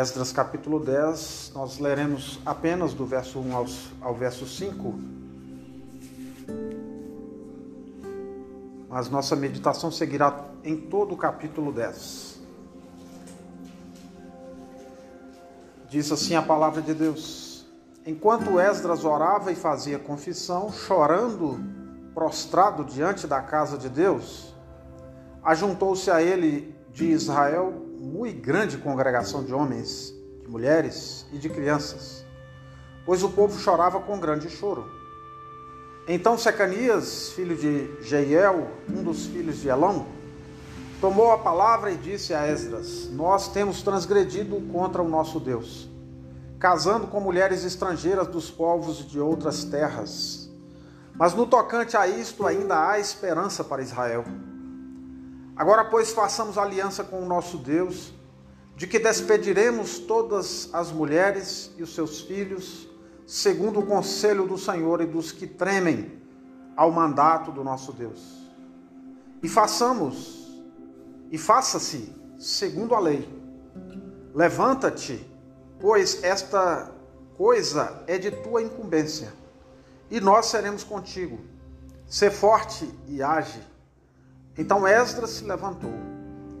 Esdras capítulo 10, nós leremos apenas do verso 1 ao, ao verso 5. Mas nossa meditação seguirá em todo o capítulo 10. Diz assim a palavra de Deus: Enquanto Esdras orava e fazia confissão, chorando, prostrado diante da casa de Deus, ajuntou-se a ele de Israel muito grande congregação de homens, de mulheres e de crianças, pois o povo chorava com grande choro. Então Secanias, filho de Jeiel, um dos filhos de Elão, tomou a palavra e disse a Esdras: Nós temos transgredido contra o nosso Deus, casando com mulheres estrangeiras dos povos de outras terras. Mas no tocante a isto ainda há esperança para Israel. Agora, pois, façamos aliança com o nosso Deus, de que despediremos todas as mulheres e os seus filhos, segundo o conselho do Senhor e dos que tremem ao mandato do nosso Deus. E façamos, e faça-se segundo a lei. Levanta-te, pois esta coisa é de tua incumbência, e nós seremos contigo. Sê forte e age então Esdras se levantou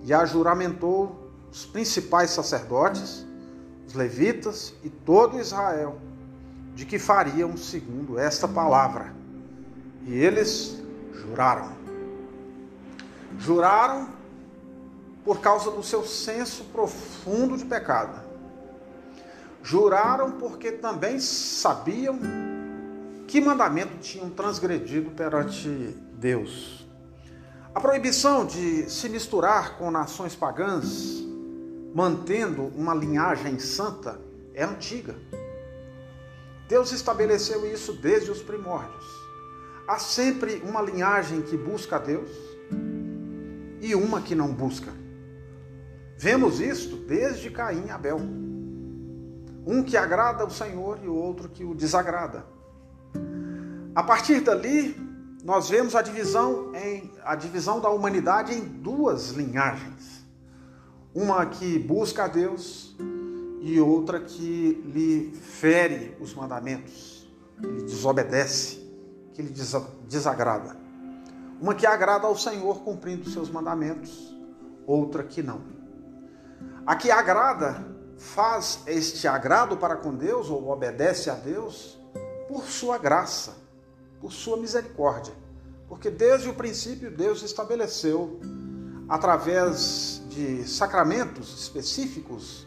e ajuramentou os principais sacerdotes, os levitas e todo Israel, de que fariam segundo esta palavra. E eles juraram. Juraram por causa do seu senso profundo de pecado. Juraram porque também sabiam que mandamento tinham transgredido perante Deus. A proibição de se misturar com nações pagãs, mantendo uma linhagem santa, é antiga. Deus estabeleceu isso desde os primórdios. Há sempre uma linhagem que busca a Deus e uma que não busca. Vemos isto desde Caim e Abel. Um que agrada o Senhor e o outro que o desagrada. A partir dali, nós vemos a divisão, em, a divisão da humanidade em duas linhagens. Uma que busca a Deus e outra que lhe fere os mandamentos, que lhe desobedece, que lhe desagrada. Uma que agrada ao Senhor cumprindo seus mandamentos, outra que não. A que agrada faz este agrado para com Deus ou obedece a Deus por sua graça por sua misericórdia. Porque desde o princípio Deus estabeleceu, através de sacramentos específicos,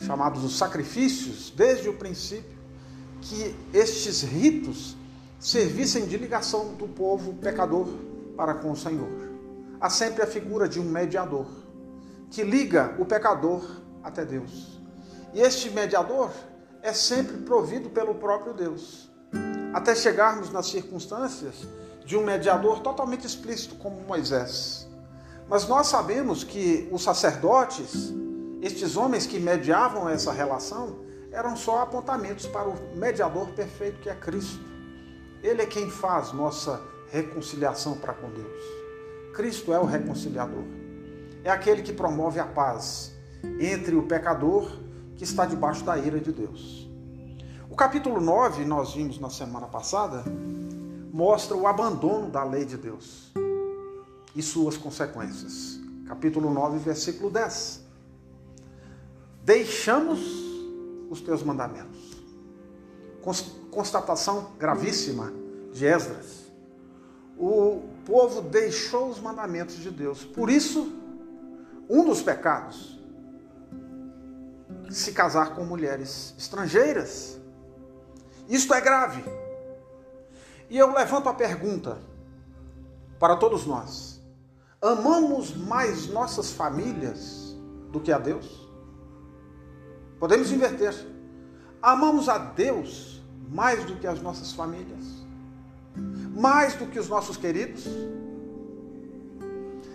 chamados os sacrifícios, desde o princípio, que estes ritos servissem de ligação do povo pecador para com o Senhor. Há sempre a figura de um mediador que liga o pecador até Deus. E este mediador é sempre provido pelo próprio Deus até chegarmos nas circunstâncias de um mediador totalmente explícito como Moisés. Mas nós sabemos que os sacerdotes, estes homens que mediavam essa relação, eram só apontamentos para o mediador perfeito que é Cristo. Ele é quem faz nossa reconciliação para com Deus. Cristo é o reconciliador. É aquele que promove a paz entre o pecador que está debaixo da ira de Deus capítulo 9, nós vimos na semana passada, mostra o abandono da lei de Deus e suas consequências. Capítulo 9, versículo 10. Deixamos os teus mandamentos. Constatação gravíssima de Esdras. O povo deixou os mandamentos de Deus. Por isso, um dos pecados, se casar com mulheres estrangeiras. Isto é grave. E eu levanto a pergunta para todos nós: amamos mais nossas famílias do que a Deus? Podemos inverter. Amamos a Deus mais do que as nossas famílias? Mais do que os nossos queridos?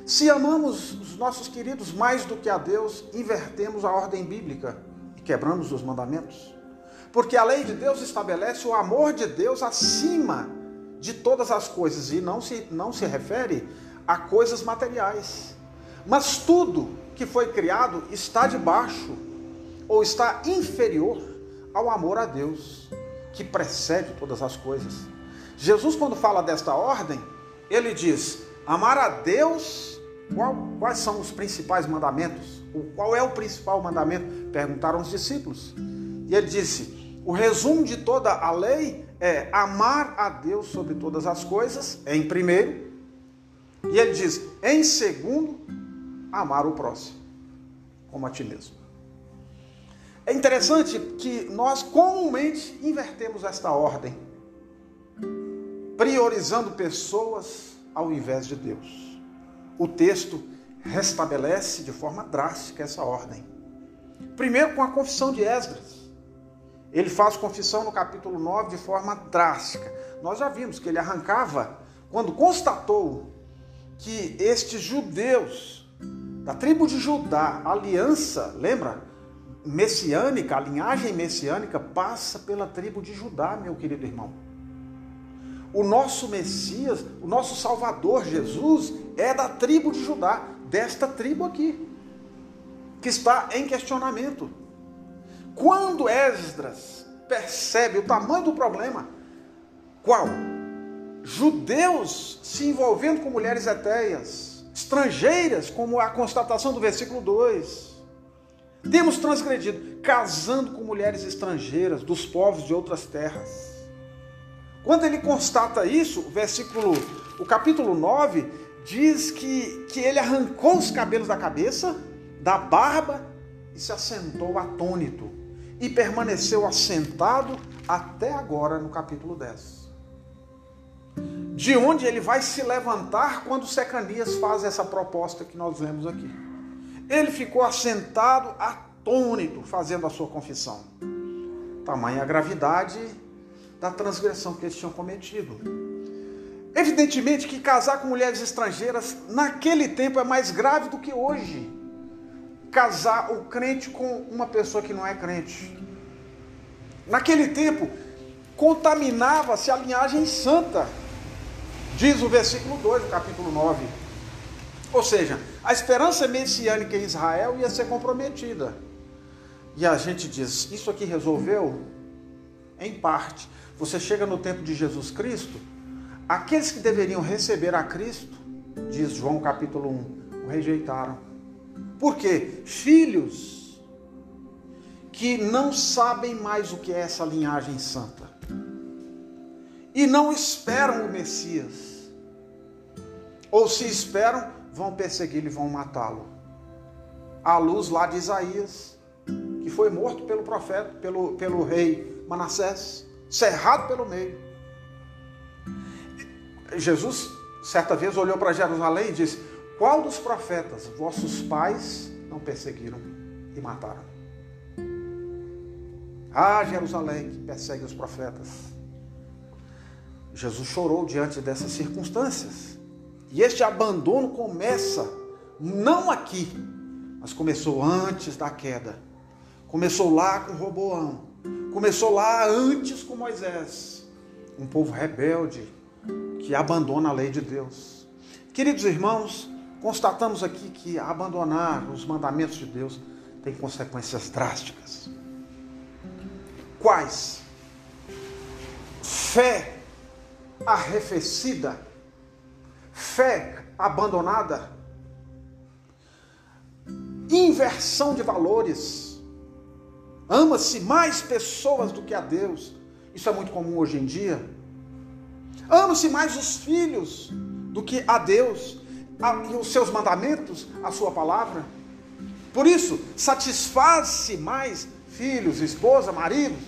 Se amamos os nossos queridos mais do que a Deus, invertemos a ordem bíblica e quebramos os mandamentos. Porque a lei de Deus estabelece o amor de Deus acima de todas as coisas e não se, não se refere a coisas materiais. Mas tudo que foi criado está debaixo ou está inferior ao amor a Deus, que precede todas as coisas. Jesus, quando fala desta ordem, ele diz: amar a Deus. Qual, quais são os principais mandamentos? Qual é o principal mandamento? Perguntaram os discípulos. E ele disse: o resumo de toda a lei é amar a Deus sobre todas as coisas, em primeiro. E ele diz: em segundo, amar o próximo, como a ti mesmo. É interessante que nós comumente invertemos esta ordem, priorizando pessoas ao invés de Deus. O texto restabelece de forma drástica essa ordem. Primeiro, com a confissão de Esdras. Ele faz confissão no capítulo 9 de forma drástica. Nós já vimos que ele arrancava, quando constatou que estes judeus da tribo de Judá, aliança, lembra? messiânica, a linhagem messiânica passa pela tribo de Judá, meu querido irmão. O nosso Messias, o nosso Salvador Jesus é da tribo de Judá, desta tribo aqui, que está em questionamento. Quando Esdras percebe o tamanho do problema, qual? Judeus se envolvendo com mulheres etéias, estrangeiras, como a constatação do versículo 2 temos transgredido, casando com mulheres estrangeiras, dos povos de outras terras. Quando ele constata isso, o versículo, o capítulo 9, diz que, que ele arrancou os cabelos da cabeça, da barba, e se assentou atônito. E permaneceu assentado até agora no capítulo 10. De onde ele vai se levantar quando Secanias faz essa proposta que nós vemos aqui. Ele ficou assentado, atônito, fazendo a sua confissão. Tamanha gravidade da transgressão que eles tinham cometido. Evidentemente que casar com mulheres estrangeiras naquele tempo é mais grave do que hoje. Casar o crente com uma pessoa que não é crente. Naquele tempo, contaminava-se a linhagem santa, diz o versículo 2 do capítulo 9. Ou seja, a esperança messiânica em Israel ia ser comprometida. E a gente diz: isso aqui resolveu? Em parte. Você chega no tempo de Jesus Cristo, aqueles que deveriam receber a Cristo, diz João capítulo 1, o rejeitaram. Por quê? Filhos que não sabem mais o que é essa linhagem santa e não esperam o Messias. Ou se esperam, vão persegui-lo e vão matá-lo. À luz lá de Isaías, que foi morto pelo profeta, pelo, pelo rei Manassés, cerrado pelo meio. Jesus, certa vez, olhou para Jerusalém e disse: Qual dos profetas vossos pais não perseguiram e mataram? Ah, Jerusalém, que persegue os profetas. Jesus chorou diante dessas circunstâncias. E este abandono começa não aqui, mas começou antes da queda. Começou lá com Roboão. Começou lá antes com Moisés. Um povo rebelde que abandona a lei de Deus. Queridos irmãos, constatamos aqui que abandonar os mandamentos de Deus tem consequências drásticas. Quais? Fé arrefecida fé abandonada, inversão de valores, ama-se mais pessoas do que a Deus, isso é muito comum hoje em dia. Ama-se mais os filhos do que a Deus e os seus mandamentos, a sua palavra. Por isso, satisfaz-se mais filhos, esposa, maridos,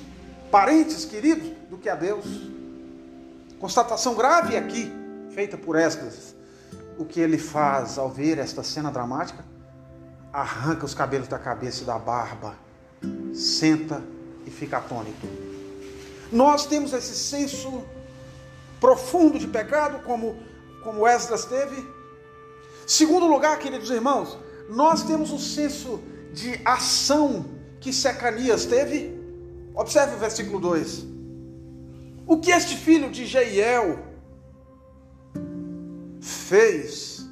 parentes queridos do que a Deus. Constatação grave aqui feita por Esdras, o que ele faz ao ver esta cena dramática? Arranca os cabelos da cabeça e da barba, senta e fica atônito. Nós temos esse senso profundo de pecado, como, como Esdras teve. Segundo lugar, queridos irmãos, nós temos o senso de ação que Secanias teve. Observe o versículo 2. O que este filho de Jeiel fez,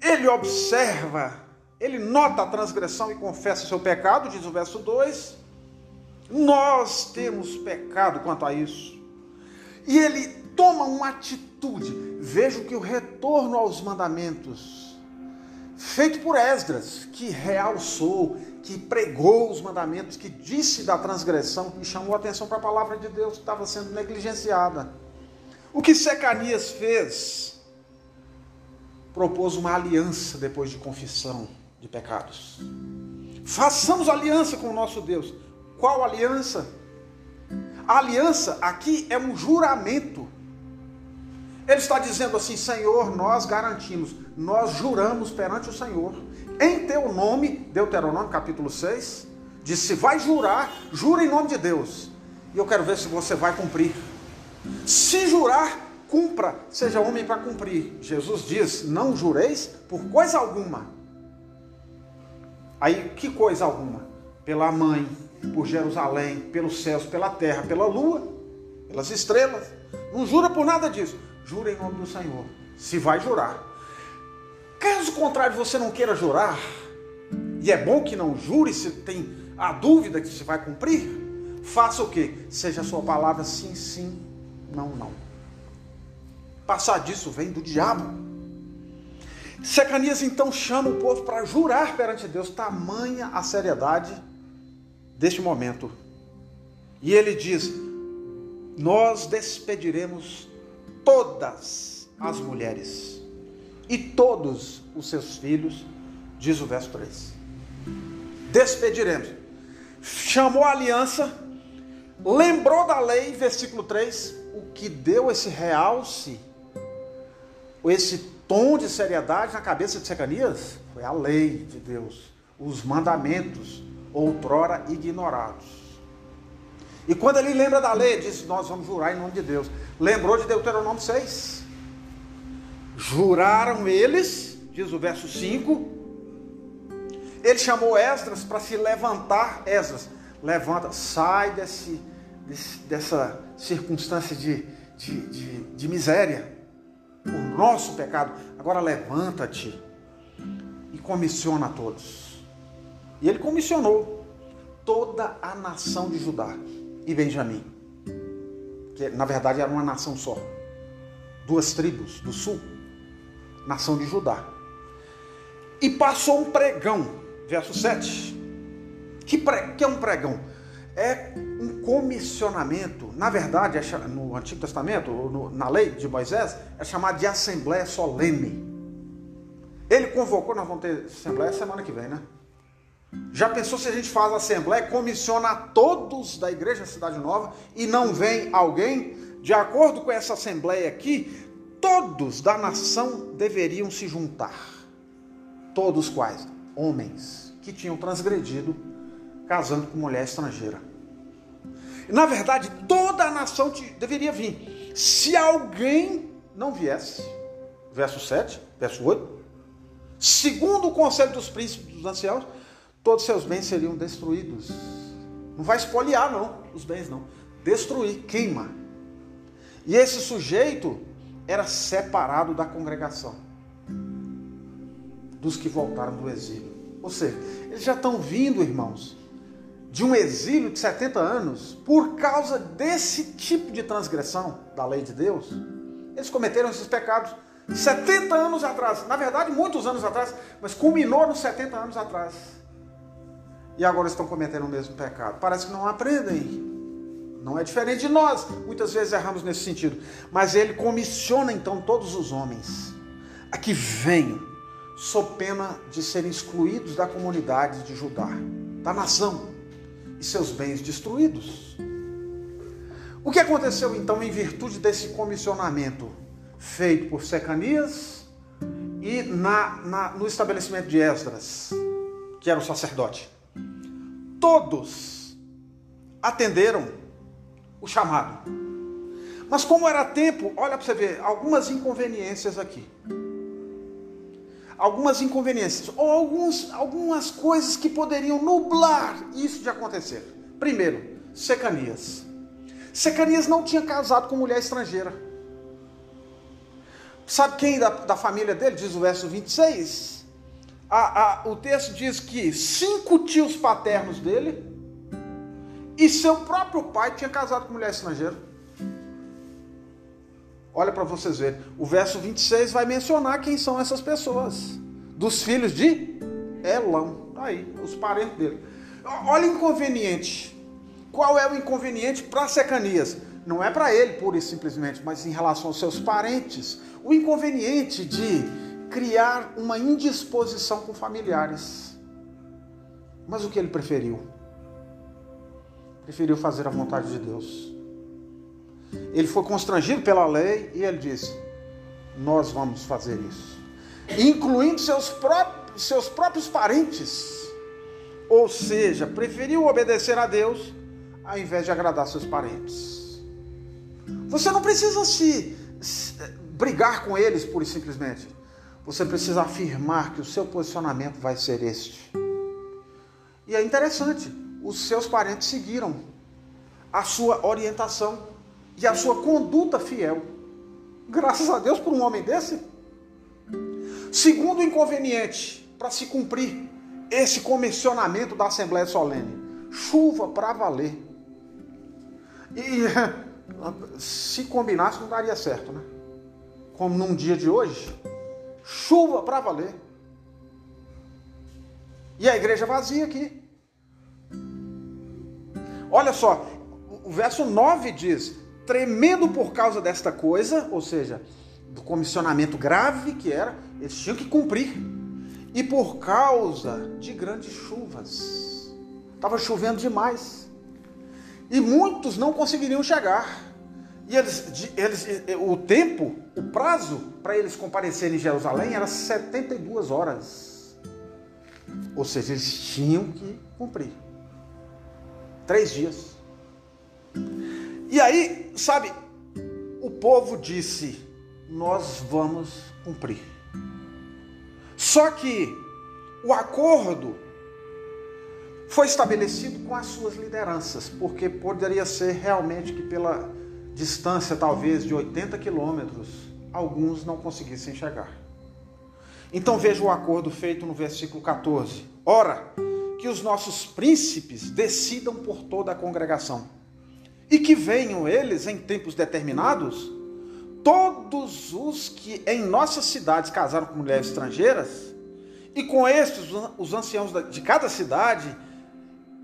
ele observa ele nota a transgressão e confessa seu pecado, diz o verso 2. Nós temos pecado quanto a isso. E ele toma uma atitude. Vejo que o retorno aos mandamentos, feito por Esdras, que realçou, que pregou os mandamentos, que disse da transgressão e chamou a atenção para a palavra de Deus que estava sendo negligenciada. O que Secanias fez? Propôs uma aliança depois de confissão de pecados. Façamos aliança com o nosso Deus. Qual aliança? A aliança aqui é um juramento. Ele está dizendo assim: Senhor, nós garantimos, nós juramos perante o Senhor, em teu nome, Deuteronômio capítulo 6, diz: se vai jurar, jura em nome de Deus. E eu quero ver se você vai cumprir. Se jurar, cumpra, seja homem para cumprir. Jesus diz: não jureis por coisa alguma. Aí, que coisa alguma? Pela mãe, por Jerusalém, pelos céus, pela terra, pela lua, pelas estrelas. Não jura por nada disso. Jura em nome do Senhor. Se vai jurar. Caso contrário, você não queira jurar, e é bom que não jure se tem a dúvida que se vai cumprir, faça o que? Seja a sua palavra sim, sim, não, não. Passar disso vem do diabo. Secanias então chama o povo para jurar perante Deus, tamanha a seriedade deste momento. E ele diz: Nós despediremos todas as mulheres e todos os seus filhos, diz o verso 3. Despediremos. Chamou a aliança, lembrou da lei, versículo 3, o que deu esse realce, esse tom de seriedade na cabeça de Secanias foi a lei de Deus, os mandamentos, outrora ignorados. E quando ele lembra da lei, diz: Nós vamos jurar em nome de Deus. Lembrou de Deuteronômio 6. Juraram eles, diz o verso 5. Ele chamou Esdras para se levantar. Esdras, levanta, sai desse, desse dessa circunstância de, de, de, de miséria, o nosso pecado. Agora levanta-te e comissiona a todos. E ele comissionou toda a nação de Judá e Benjamim, que na verdade era uma nação só, duas tribos do sul, nação de Judá. E passou um pregão, verso 7. Que, pre, que é um pregão? É um comissionamento. Na verdade, é, no Antigo Testamento, no, na lei de Moisés, é chamado de Assembleia Solene. Ele convocou, nós vamos ter Assembleia semana que vem, né? Já pensou se a gente faz a assembleia, comissiona todos da igreja Cidade Nova e não vem alguém? De acordo com essa assembleia aqui, todos da nação deveriam se juntar. Todos quais? Homens que tinham transgredido casando com mulher estrangeira. Na verdade, toda a nação deveria vir. Se alguém não viesse, verso 7, verso 8, segundo o conselho dos príncipes dos anciãos, todos seus bens seriam destruídos. Não vai espoliar, não, os bens não. Destruir, queima. E esse sujeito era separado da congregação, dos que voltaram do exílio. Ou seja, eles já estão vindo, irmãos, de um exílio de 70 anos, por causa desse tipo de transgressão da lei de Deus. Eles cometeram esses pecados 70 anos atrás, na verdade, muitos anos atrás, mas culminou nos 70 anos atrás e agora estão cometendo o mesmo pecado. Parece que não aprendem. Não é diferente de nós. Muitas vezes erramos nesse sentido. Mas ele comissiona então todos os homens a que venham, sob pena de serem excluídos da comunidade de Judá, da nação, e seus bens destruídos. O que aconteceu então em virtude desse comissionamento feito por Secanias e na, na, no estabelecimento de Esdras, que era o sacerdote? Todos atenderam o chamado. Mas como era tempo, olha para você ver, algumas inconveniências aqui. Algumas inconveniências, ou alguns, algumas coisas que poderiam nublar isso de acontecer. Primeiro, Secanias. Secanias não tinha casado com mulher estrangeira. Sabe quem da, da família dele? Diz o verso 26. A, a, o texto diz que cinco tios paternos dele e seu próprio pai tinha casado com mulher estrangeira. Olha para vocês verem. O verso 26 vai mencionar quem são essas pessoas. Dos filhos de Elão. Tá aí, os parentes dele. Olha o inconveniente. Qual é o inconveniente para Secanias? Não é para ele, pura e simplesmente, mas em relação aos seus parentes. O inconveniente de criar uma indisposição com familiares. Mas o que ele preferiu? Preferiu fazer a vontade de Deus. Ele foi constrangido pela lei e ele disse: Nós vamos fazer isso. Incluindo seus próprios, seus próprios parentes. Ou seja, preferiu obedecer a Deus ao invés de agradar seus parentes. Você não precisa se, brigar com eles pura e simplesmente. Você precisa afirmar que o seu posicionamento vai ser este. E é interessante, os seus parentes seguiram a sua orientação e a sua conduta fiel. Graças a Deus por um homem desse. Segundo inconveniente, para se cumprir esse comissionamento da Assembleia Solene, chuva para valer. E se combinasse não daria certo, né? Como num dia de hoje, chuva para valer. E a igreja vazia aqui. Olha só, o verso 9 diz: tremendo por causa desta coisa, ou seja, do comissionamento grave que era, eles tinham que cumprir. E por causa de grandes chuvas. Estava chovendo demais. E muitos não conseguiriam chegar. E eles, eles, o tempo, o prazo para eles comparecerem em Jerusalém era 72 horas. Ou seja, eles tinham que cumprir. Três dias. E aí, sabe, o povo disse: Nós vamos cumprir. Só que o acordo foi estabelecido com as suas lideranças, porque poderia ser realmente que pela distância talvez de 80 quilômetros, alguns não conseguissem chegar. Então veja o acordo feito no versículo 14. Ora, que os nossos príncipes decidam por toda a congregação, e que venham eles em tempos determinados, todos os que em nossas cidades casaram com mulheres estrangeiras, e com estes os anciãos de cada cidade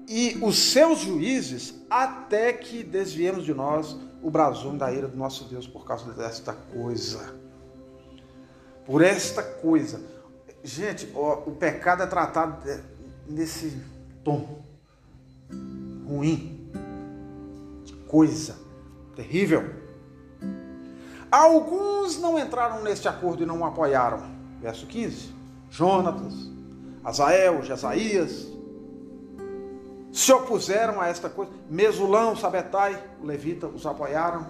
e os seus juízes, até que desviemos de nós o brasume da ira do nosso Deus por causa desta coisa. Por esta coisa. Gente, ó, o pecado é tratado nesse tom ruim, coisa terrível. Alguns não entraram neste acordo e não o apoiaram. Verso 15. Jonatas, Azael, Jesaías, se opuseram a esta coisa. Mesulão, Sabetai, levita, os apoiaram.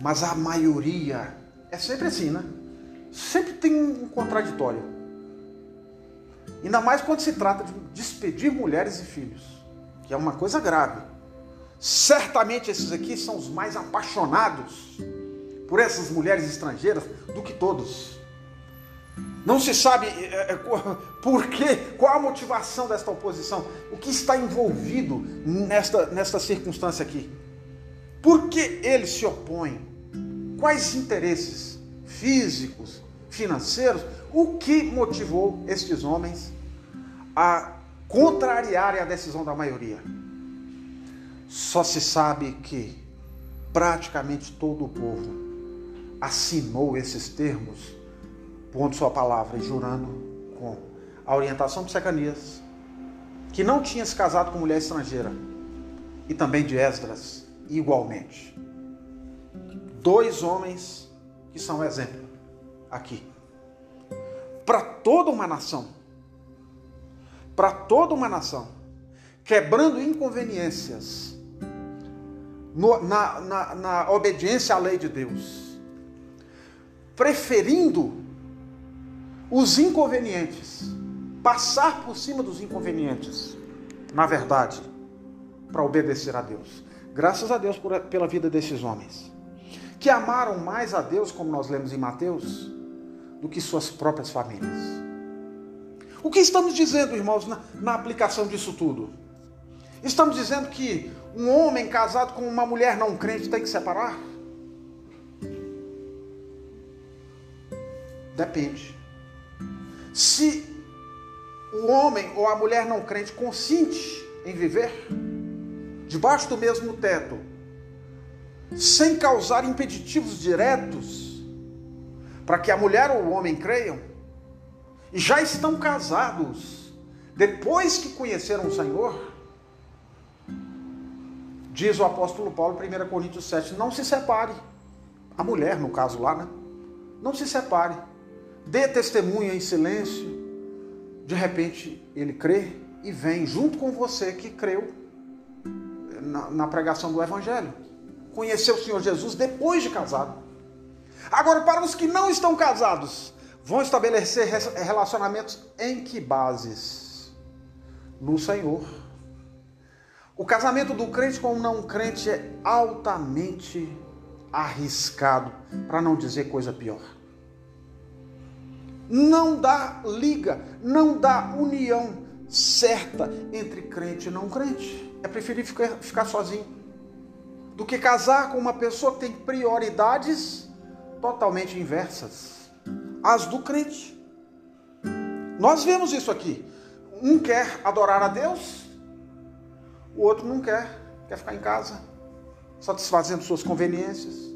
Mas a maioria é sempre assim, né? Sempre tem um contraditório. Ainda mais quando se trata de despedir mulheres e filhos, que é uma coisa grave. Certamente esses aqui são os mais apaixonados por essas mulheres estrangeiras do que todos. Não se sabe é, é, por quê, qual a motivação desta oposição, o que está envolvido nesta, nesta circunstância aqui. Por que eles se opõem? Quais interesses físicos, financeiros? O que motivou estes homens a contrariarem a decisão da maioria? Só se sabe que praticamente todo o povo assinou esses termos pondo sua palavra e jurando com a orientação de Secanias, que não tinha se casado com mulher estrangeira, e também de Esdras, igualmente. Dois homens que são exemplo aqui. Para toda uma nação, para toda uma nação, quebrando inconveniências no, na, na, na obediência à lei de Deus, preferindo os inconvenientes, passar por cima dos inconvenientes, na verdade, para obedecer a Deus. Graças a Deus por, pela vida desses homens, que amaram mais a Deus, como nós lemos em Mateus, do que suas próprias famílias. O que estamos dizendo, irmãos, na, na aplicação disso tudo? Estamos dizendo que um homem casado com uma mulher não crente tem que separar? Depende. Se o homem ou a mulher não crente consente em viver debaixo do mesmo teto, sem causar impeditivos diretos para que a mulher ou o homem creiam, e já estão casados depois que conheceram o Senhor, diz o apóstolo Paulo, 1 Coríntios 7, não se separe. A mulher, no caso lá, né? Não se separe. Dê testemunha em silêncio. De repente, ele crê e vem junto com você que creu na, na pregação do Evangelho. Conheceu o Senhor Jesus depois de casado. Agora, para os que não estão casados, vão estabelecer relacionamentos em que bases? No Senhor. O casamento do crente com o não crente é altamente arriscado, para não dizer coisa pior. Não dá liga, não dá união certa entre crente e não crente. É preferível ficar, ficar sozinho do que casar com uma pessoa que tem prioridades totalmente inversas às do crente. Nós vemos isso aqui. Um quer adorar a Deus, o outro não quer, quer ficar em casa, satisfazendo suas conveniências.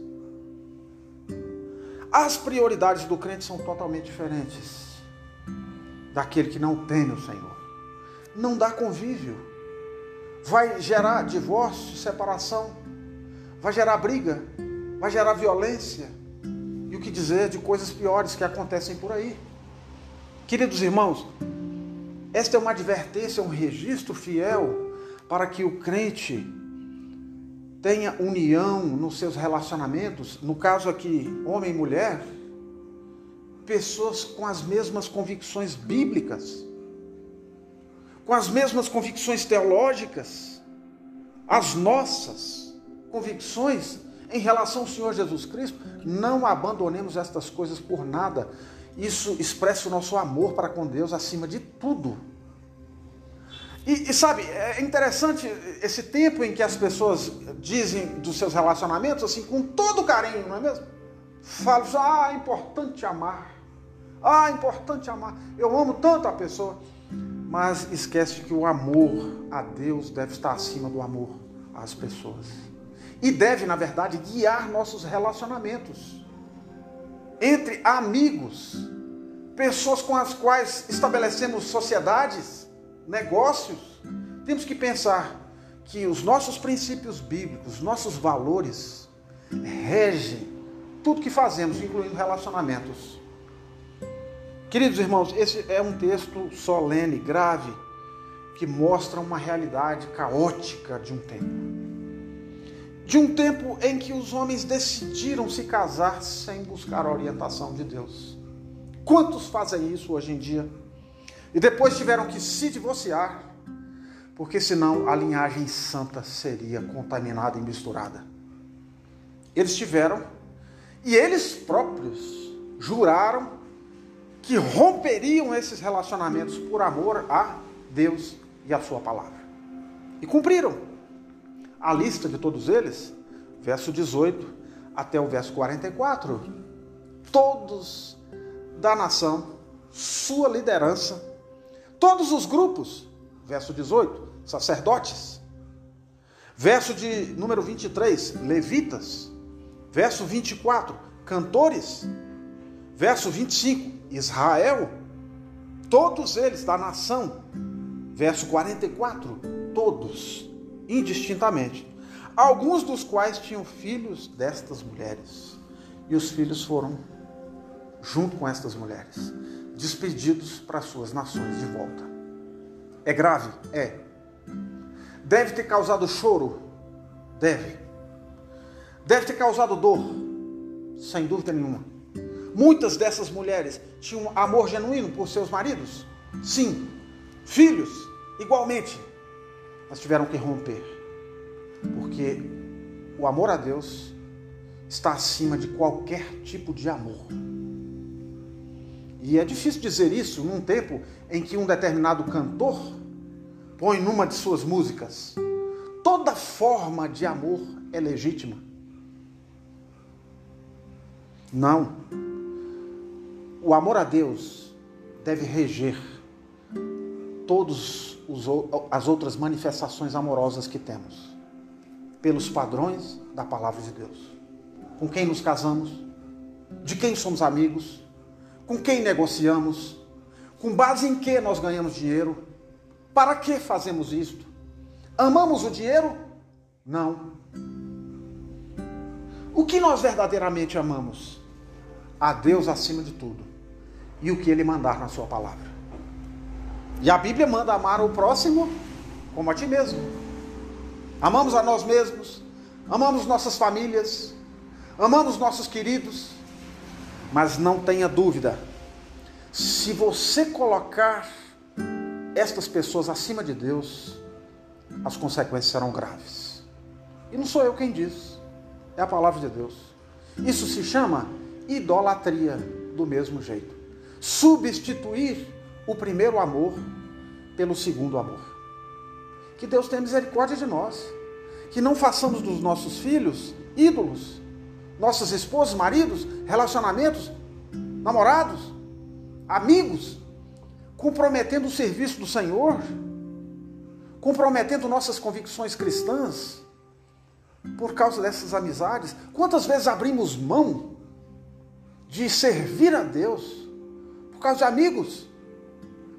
As prioridades do crente são totalmente diferentes daquele que não teme o Senhor. Não dá convívio. Vai gerar divórcio, separação, vai gerar briga, vai gerar violência. E o que dizer de coisas piores que acontecem por aí? Queridos irmãos, esta é uma advertência, um registro fiel para que o crente tenha união nos seus relacionamentos, no caso aqui, homem e mulher, pessoas com as mesmas convicções bíblicas, com as mesmas convicções teológicas, as nossas convicções em relação ao Senhor Jesus Cristo, não abandonemos estas coisas por nada. Isso expressa o nosso amor para com Deus acima de tudo. E, e, sabe, é interessante esse tempo em que as pessoas dizem dos seus relacionamentos assim, com todo carinho, não é mesmo? Falam, ah, é importante amar. Ah, é importante amar. Eu amo tanto a pessoa. Mas esquece que o amor a Deus deve estar acima do amor às pessoas. E deve, na verdade, guiar nossos relacionamentos entre amigos, pessoas com as quais estabelecemos sociedades negócios, temos que pensar que os nossos princípios bíblicos, nossos valores, regem tudo que fazemos, incluindo relacionamentos. Queridos irmãos, esse é um texto solene, grave, que mostra uma realidade caótica de um tempo. De um tempo em que os homens decidiram se casar sem buscar a orientação de Deus. Quantos fazem isso hoje em dia? E depois tiveram que se divorciar, porque senão a linhagem santa seria contaminada e misturada. Eles tiveram, e eles próprios juraram que romperiam esses relacionamentos por amor a Deus e a Sua palavra. E cumpriram. A lista de todos eles, verso 18 até o verso 44. Todos da nação, sua liderança, Todos os grupos, verso 18, sacerdotes. Verso de número 23, levitas. Verso 24, cantores. Verso 25, Israel. Todos eles da nação. Verso 44, todos, indistintamente. Alguns dos quais tinham filhos destas mulheres. E os filhos foram junto com estas mulheres despedidos para suas nações de volta. É grave? É. Deve ter causado choro? Deve. Deve ter causado dor? Sem dúvida nenhuma. Muitas dessas mulheres tinham amor genuíno por seus maridos? Sim. Filhos? Igualmente. Mas tiveram que romper. Porque o amor a Deus está acima de qualquer tipo de amor. E é difícil dizer isso num tempo em que um determinado cantor põe numa de suas músicas: toda forma de amor é legítima. Não. O amor a Deus deve reger todas as outras manifestações amorosas que temos, pelos padrões da palavra de Deus. Com quem nos casamos, de quem somos amigos, com quem negociamos, com base em que nós ganhamos dinheiro, para que fazemos isto? Amamos o dinheiro? Não. O que nós verdadeiramente amamos? A Deus acima de tudo e o que Ele mandar na Sua palavra. E a Bíblia manda amar o próximo como a ti mesmo. Amamos a nós mesmos, amamos nossas famílias, amamos nossos queridos, mas não tenha dúvida, se você colocar estas pessoas acima de Deus, as consequências serão graves. E não sou eu quem diz, é a palavra de Deus. Isso se chama idolatria do mesmo jeito. Substituir o primeiro amor pelo segundo amor. Que Deus tenha misericórdia de nós. Que não façamos dos nossos filhos ídolos, nossas esposas, maridos, relacionamentos, namorados, amigos, comprometendo o serviço do Senhor, comprometendo nossas convicções cristãs por causa dessas amizades. Quantas vezes abrimos mão de servir a Deus por causa de amigos,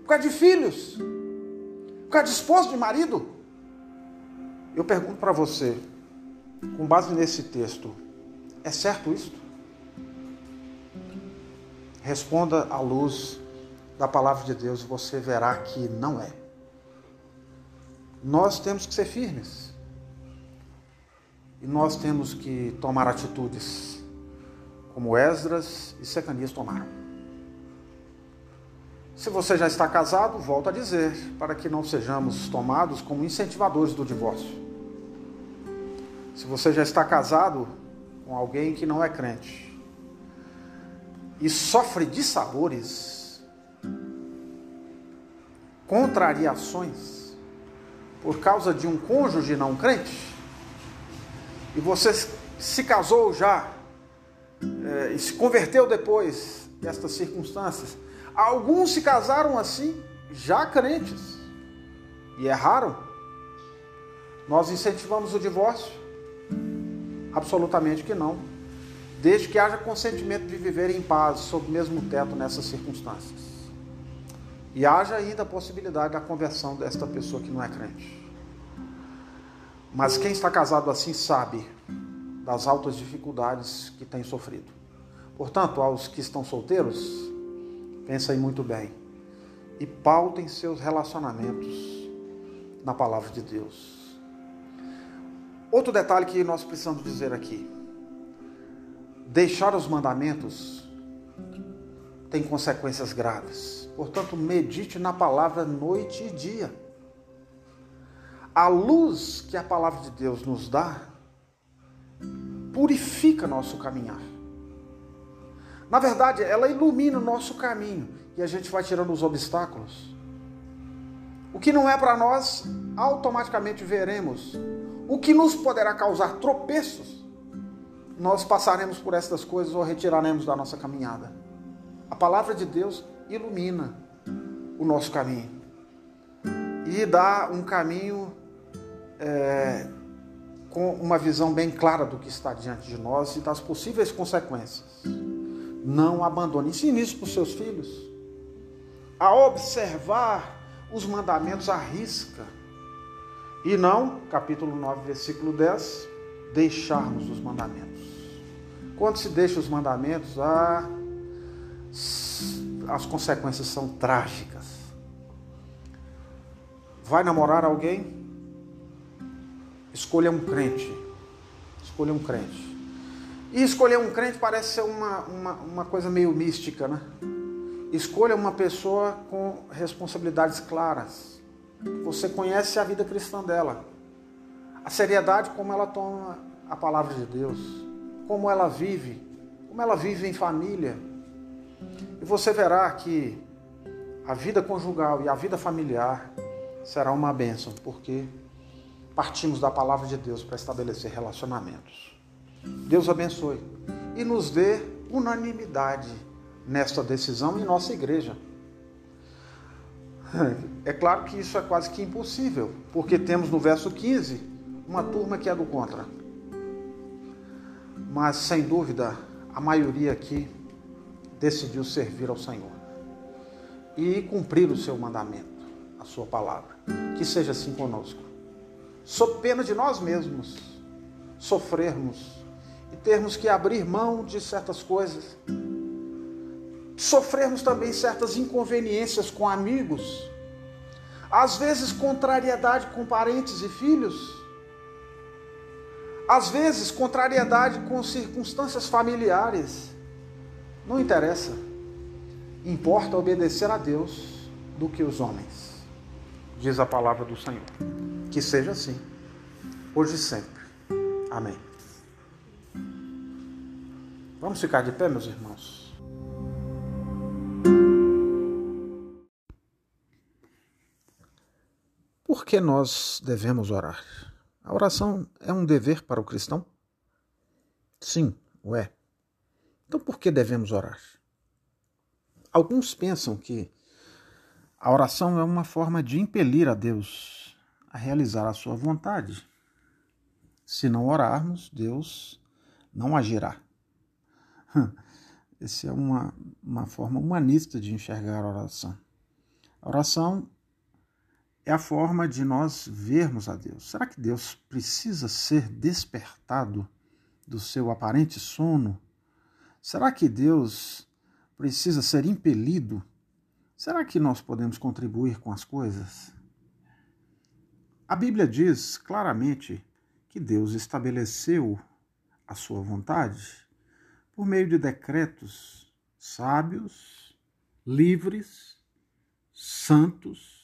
por causa de filhos, por causa de esposo, de marido? Eu pergunto para você, com base nesse texto, é certo isso? Responda à luz da palavra de Deus e você verá que não é. Nós temos que ser firmes. E nós temos que tomar atitudes como Esdras e Secanias tomaram. Se você já está casado, volto a dizer, para que não sejamos tomados como incentivadores do divórcio. Se você já está casado com alguém que não é crente e sofre de sabores, contrariações por causa de um cônjuge não crente, e você se casou já é, e se converteu depois destas circunstâncias. Alguns se casaram assim, já crentes, e erraram. Nós incentivamos o divórcio? Absolutamente que não. Desde que haja consentimento de viver em paz, sob o mesmo teto nessas circunstâncias. E haja ainda a possibilidade da conversão desta pessoa que não é crente. Mas quem está casado assim sabe das altas dificuldades que tem sofrido. Portanto, aos que estão solteiros, pensem muito bem e pautem seus relacionamentos na palavra de Deus. Outro detalhe que nós precisamos dizer aqui: deixar os mandamentos tem consequências graves. Portanto, medite na palavra noite e dia. A luz que a palavra de Deus nos dá purifica nosso caminhar. Na verdade, ela ilumina o nosso caminho e a gente vai tirando os obstáculos. O que não é para nós, automaticamente veremos. O que nos poderá causar tropeços, nós passaremos por estas coisas ou retiraremos da nossa caminhada. A palavra de Deus ilumina o nosso caminho e dá um caminho é, com uma visão bem clara do que está diante de nós e das possíveis consequências. Não abandone. Ensine isso para os seus filhos. A observar os mandamentos à risca. E não, capítulo 9, versículo 10, deixarmos os mandamentos. Quando se deixa os mandamentos, ah, as consequências são trágicas. Vai namorar alguém? Escolha um crente. Escolha um crente. E escolher um crente parece ser uma, uma, uma coisa meio mística, né? Escolha uma pessoa com responsabilidades claras. Você conhece a vida cristã dela. A seriedade como ela toma a palavra de Deus. Como ela vive. Como ela vive em família. E você verá que a vida conjugal e a vida familiar será uma bênção, porque partimos da palavra de Deus para estabelecer relacionamentos. Deus abençoe e nos dê unanimidade nesta decisão em nossa igreja. É claro que isso é quase que impossível, porque temos no verso 15 uma turma que é do contra. Mas sem dúvida, a maioria aqui decidiu servir ao Senhor e cumprir o seu mandamento, a sua palavra. Que seja assim conosco. Sob pena de nós mesmos sofrermos e termos que abrir mão de certas coisas, sofrermos também certas inconveniências com amigos, às vezes contrariedade com parentes e filhos, às vezes contrariedade com circunstâncias familiares. Não interessa. Importa obedecer a Deus do que os homens. Diz a palavra do Senhor. Que seja assim, hoje e sempre. Amém. Vamos ficar de pé, meus irmãos. Por que nós devemos orar? A oração é um dever para o cristão? Sim, o é. Então por que devemos orar? Alguns pensam que a oração é uma forma de impelir a Deus a realizar a sua vontade. Se não orarmos, Deus não agirá. Essa é uma, uma forma humanista de enxergar a oração. A oração é a forma de nós vermos a Deus. Será que Deus precisa ser despertado do seu aparente sono? Será que Deus precisa ser impelido? Será que nós podemos contribuir com as coisas? A Bíblia diz claramente que Deus estabeleceu a sua vontade por meio de decretos sábios, livres, santos,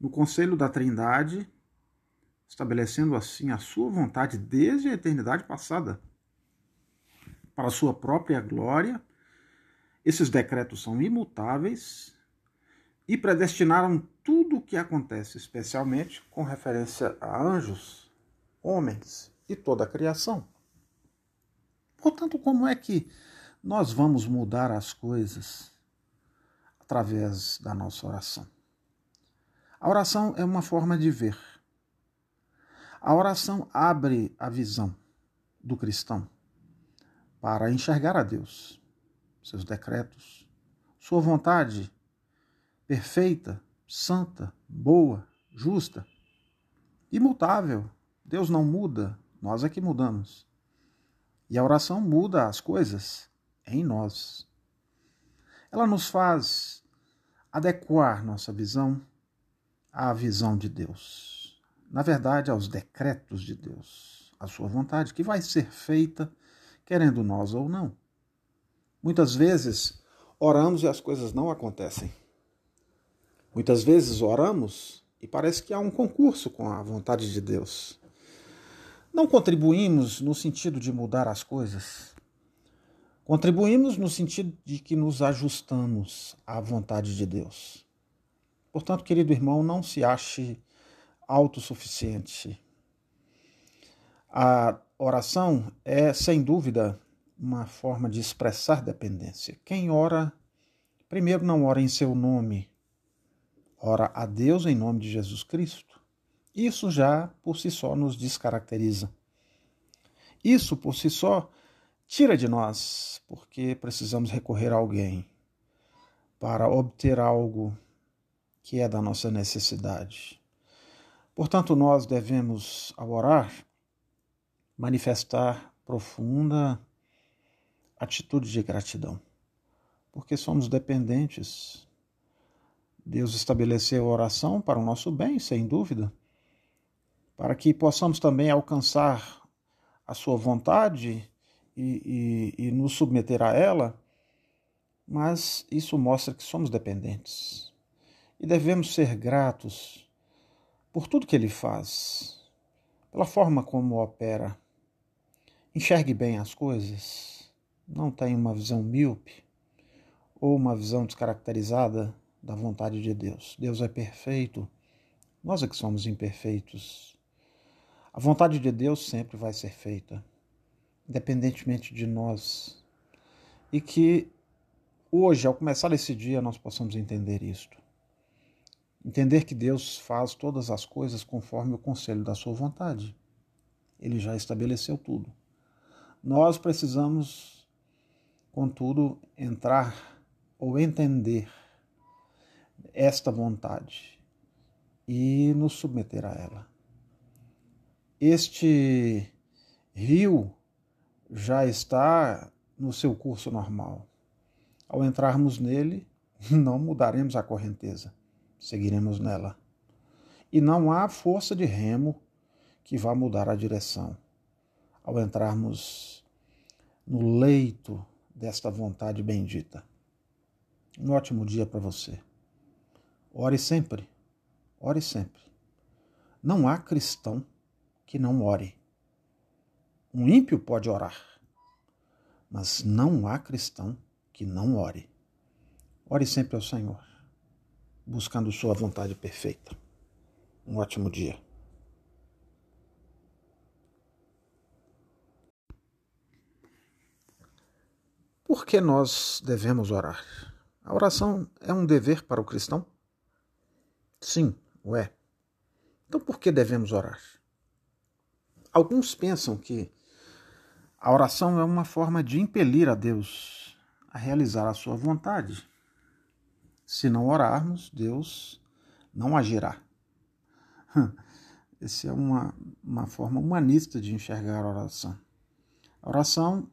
no conselho da Trindade, estabelecendo assim a sua vontade desde a eternidade passada, para a sua própria glória. Esses decretos são imutáveis e predestinaram tudo o que acontece, especialmente com referência a anjos, homens e toda a criação. Portanto, como é que nós vamos mudar as coisas através da nossa oração? A oração é uma forma de ver. A oração abre a visão do cristão para enxergar a Deus, seus decretos, sua vontade perfeita, santa, boa, justa, imutável. Deus não muda, nós é que mudamos. E a oração muda as coisas em nós. Ela nos faz adequar nossa visão à visão de Deus. Na verdade, aos decretos de Deus, à sua vontade, que vai ser feita, querendo nós ou não. Muitas vezes oramos e as coisas não acontecem. Muitas vezes oramos e parece que há um concurso com a vontade de Deus. Não contribuímos no sentido de mudar as coisas. Contribuímos no sentido de que nos ajustamos à vontade de Deus. Portanto, querido irmão, não se ache autossuficiente. A oração é, sem dúvida, uma forma de expressar dependência. Quem ora, primeiro não ora em seu nome, ora a Deus em nome de Jesus Cristo. Isso já por si só nos descaracteriza. Isso por si só tira de nós, porque precisamos recorrer a alguém para obter algo que é da nossa necessidade. Portanto, nós devemos, ao orar, manifestar profunda atitude de gratidão, porque somos dependentes. Deus estabeleceu a oração para o nosso bem, sem dúvida para que possamos também alcançar a sua vontade e, e, e nos submeter a ela, mas isso mostra que somos dependentes e devemos ser gratos por tudo que ele faz, pela forma como opera. Enxergue bem as coisas, não tenha uma visão míope, ou uma visão descaracterizada da vontade de Deus. Deus é perfeito, nós é que somos imperfeitos. A vontade de Deus sempre vai ser feita, independentemente de nós. E que hoje, ao começar esse dia, nós possamos entender isto. Entender que Deus faz todas as coisas conforme o conselho da sua vontade. Ele já estabeleceu tudo. Nós precisamos, contudo, entrar ou entender esta vontade e nos submeter a ela. Este rio já está no seu curso normal. Ao entrarmos nele, não mudaremos a correnteza, seguiremos nela. E não há força de remo que vá mudar a direção. Ao entrarmos no leito desta vontade bendita. Um ótimo dia para você. Ore sempre. Ore sempre. Não há cristão que não ore. Um ímpio pode orar, mas não há cristão que não ore. Ore sempre ao Senhor, buscando Sua vontade perfeita. Um ótimo dia. Por que nós devemos orar? A oração é um dever para o cristão? Sim, o é. Então por que devemos orar? Alguns pensam que a oração é uma forma de impelir a Deus a realizar a sua vontade. Se não orarmos, Deus não agirá. Essa é uma, uma forma humanista de enxergar a oração. A oração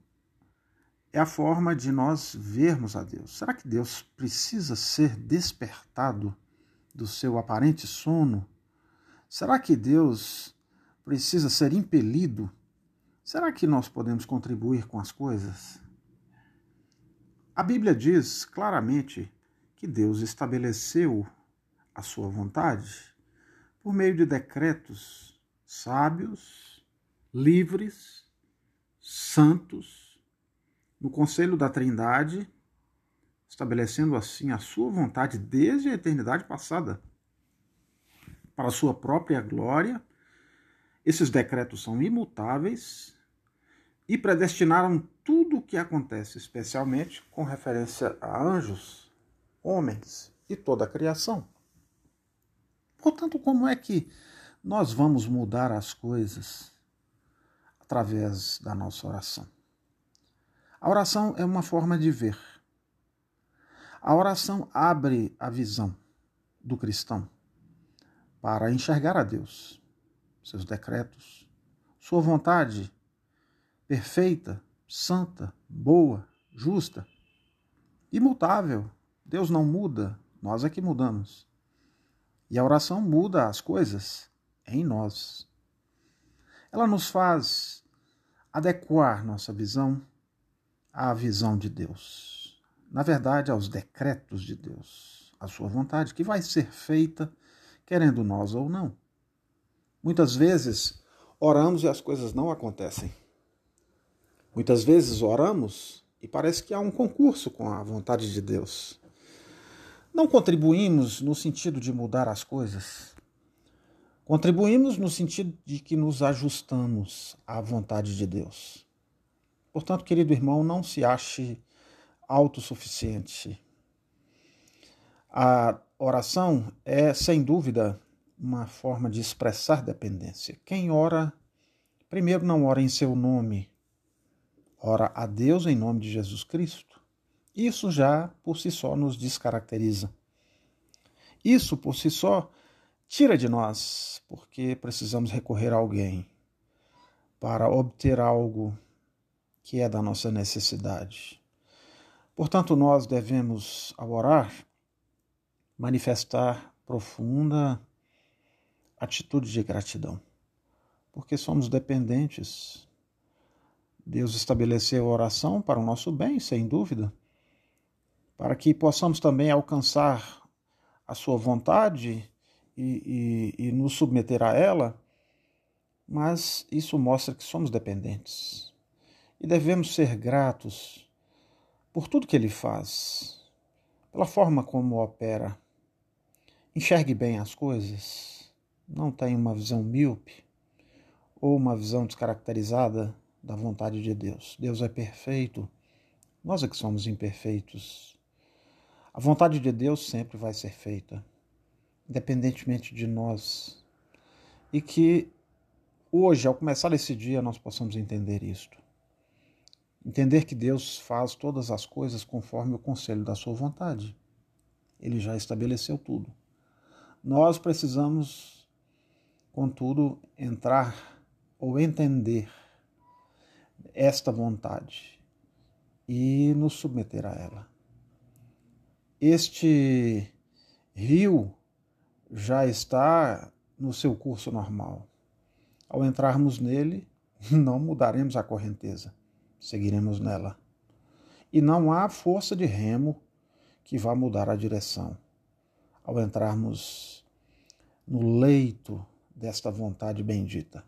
é a forma de nós vermos a Deus. Será que Deus precisa ser despertado do seu aparente sono? Será que Deus precisa ser impelido? Será que nós podemos contribuir com as coisas? A Bíblia diz claramente que Deus estabeleceu a sua vontade por meio de decretos sábios, livres, santos, no conselho da Trindade, estabelecendo assim a sua vontade desde a eternidade passada, para a sua própria glória. Esses decretos são imutáveis e predestinaram tudo o que acontece, especialmente com referência a anjos, homens e toda a criação. Portanto, como é que nós vamos mudar as coisas através da nossa oração? A oração é uma forma de ver. A oração abre a visão do cristão para enxergar a Deus, seus decretos, sua vontade perfeita, santa, boa, justa, imutável. Deus não muda, nós é que mudamos. E a oração muda as coisas em nós. Ela nos faz adequar nossa visão à visão de Deus. Na verdade, aos decretos de Deus, à sua vontade, que vai ser feita, querendo nós ou não. Muitas vezes oramos e as coisas não acontecem. Muitas vezes oramos e parece que há um concurso com a vontade de Deus. Não contribuímos no sentido de mudar as coisas. Contribuímos no sentido de que nos ajustamos à vontade de Deus. Portanto, querido irmão, não se ache autossuficiente. A oração é, sem dúvida, uma forma de expressar dependência. Quem ora, primeiro não ora em seu nome, ora a Deus em nome de Jesus Cristo. Isso já por si só nos descaracteriza. Isso por si só tira de nós, porque precisamos recorrer a alguém para obter algo que é da nossa necessidade. Portanto, nós devemos, ao orar, manifestar profunda atitude de gratidão, porque somos dependentes. Deus estabeleceu a oração para o nosso bem, sem dúvida, para que possamos também alcançar a Sua vontade e, e, e nos submeter a ela, mas isso mostra que somos dependentes e devemos ser gratos por tudo que ele faz, pela forma como opera. Enxergue bem as coisas, não tenha uma visão míope ou uma visão descaracterizada da vontade de Deus. Deus é perfeito, nós é que somos imperfeitos. A vontade de Deus sempre vai ser feita, independentemente de nós. E que hoje, ao começar esse dia, nós possamos entender isto. Entender que Deus faz todas as coisas conforme o conselho da sua vontade. Ele já estabeleceu tudo. Nós precisamos, contudo, entrar ou entender esta vontade e nos submeter a ela. Este rio já está no seu curso normal. Ao entrarmos nele, não mudaremos a correnteza seguiremos nela. E não há força de remo que vá mudar a direção. Ao entrarmos no leito desta vontade bendita.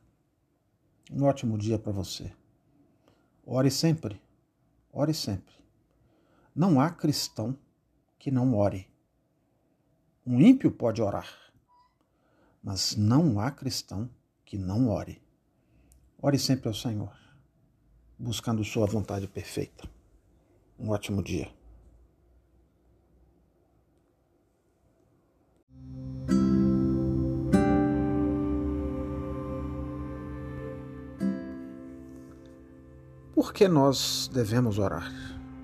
Um ótimo dia para você. Ore sempre, ore sempre. Não há cristão que não ore. Um ímpio pode orar, mas não há cristão que não ore. Ore sempre ao Senhor buscando Sua vontade perfeita. Um ótimo dia. Por que nós devemos orar?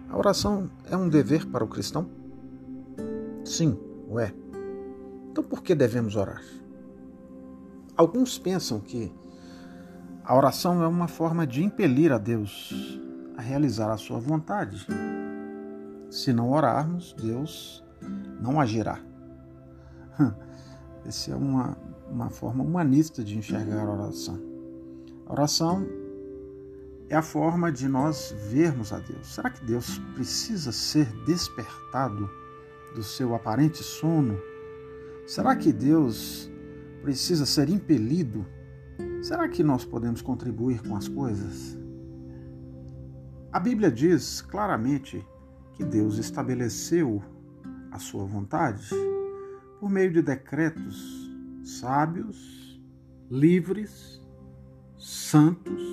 A oração é um dever para o cristão? Sim, o é. Então por que devemos orar? Alguns pensam que a oração é uma forma de impelir a Deus a realizar a sua vontade. Se não orarmos, Deus não agirá. Essa é uma, uma forma humanista de enxergar a oração. A oração é a forma de nós vermos a Deus. Será que Deus precisa ser despertado do seu aparente sono? Será que Deus precisa ser impelido Será que nós podemos contribuir com as coisas? A Bíblia diz claramente que Deus estabeleceu a sua vontade por meio de decretos sábios, livres, santos,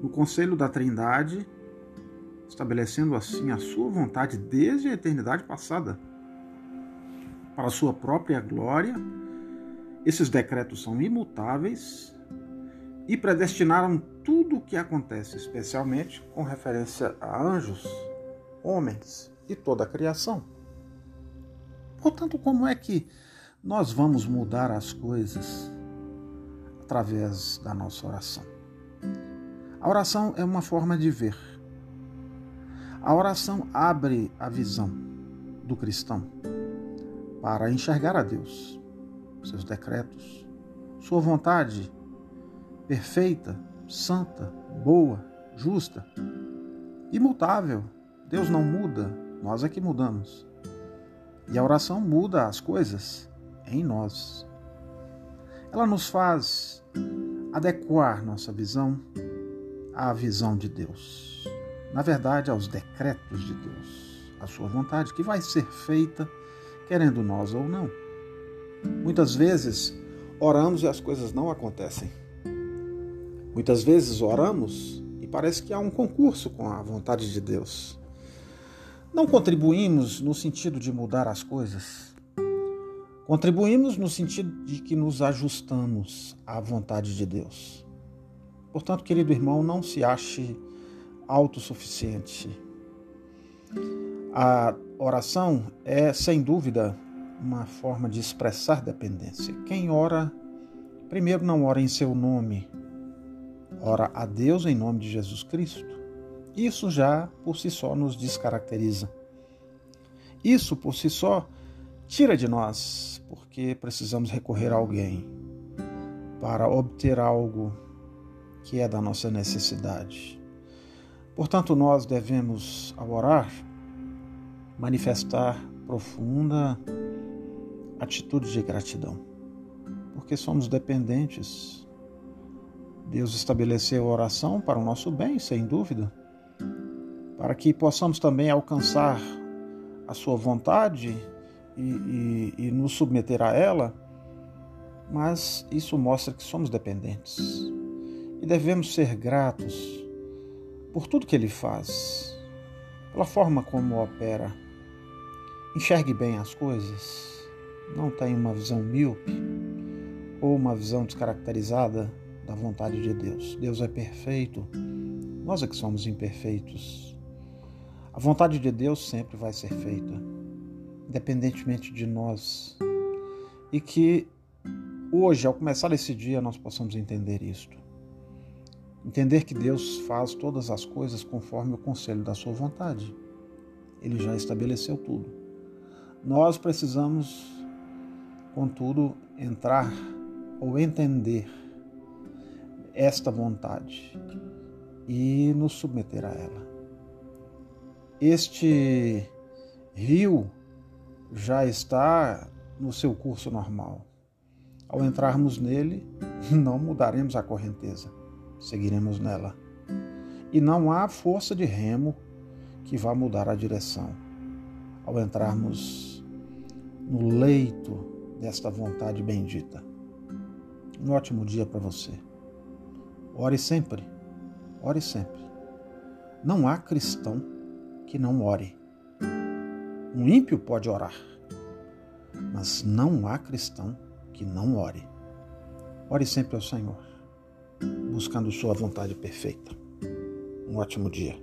no conselho da Trindade, estabelecendo assim a sua vontade desde a eternidade passada para a sua própria glória esses decretos são imutáveis e predestinaram tudo o que acontece, especialmente com referência a anjos, homens e toda a criação. Portanto, como é que nós vamos mudar as coisas através da nossa oração? A oração é uma forma de ver. A oração abre a visão do cristão para enxergar a Deus seus decretos, sua vontade perfeita, santa, boa, justa, imutável. Deus não muda, nós é que mudamos. E a oração muda as coisas em nós. Ela nos faz adequar nossa visão à visão de Deus. Na verdade, aos decretos de Deus, a sua vontade, que vai ser feita, querendo nós ou não. Muitas vezes oramos e as coisas não acontecem. Muitas vezes oramos e parece que há um concurso com a vontade de Deus. Não contribuímos no sentido de mudar as coisas. Contribuímos no sentido de que nos ajustamos à vontade de Deus. Portanto, querido irmão, não se ache autossuficiente. A oração é, sem dúvida, uma forma de expressar dependência. Quem ora, primeiro não ora em seu nome, ora a Deus em nome de Jesus Cristo. Isso já por si só nos descaracteriza. Isso por si só tira de nós, porque precisamos recorrer a alguém para obter algo que é da nossa necessidade. Portanto, nós devemos, ao orar, manifestar profunda atitude de gratidão, porque somos dependentes. Deus estabeleceu a oração para o nosso bem, sem dúvida, para que possamos também alcançar a sua vontade e, e, e nos submeter a ela, mas isso mostra que somos dependentes. E devemos ser gratos por tudo que ele faz, pela forma como opera. Enxergue bem as coisas, não tenha uma visão míope ou uma visão descaracterizada da vontade de Deus. Deus é perfeito, nós é que somos imperfeitos. A vontade de Deus sempre vai ser feita, independentemente de nós. E que hoje, ao começar esse dia, nós possamos entender isto. Entender que Deus faz todas as coisas conforme o conselho da sua vontade. Ele já estabeleceu tudo. Nós precisamos, contudo, entrar ou entender esta vontade e nos submeter a ela. Este rio já está no seu curso normal. Ao entrarmos nele, não mudaremos a correnteza, seguiremos nela. E não há força de remo que vá mudar a direção. Ao entrarmos no leito desta vontade bendita. Um ótimo dia para você. Ore sempre, ore sempre. Não há cristão que não ore. Um ímpio pode orar, mas não há cristão que não ore. Ore sempre ao Senhor, buscando Sua vontade perfeita. Um ótimo dia.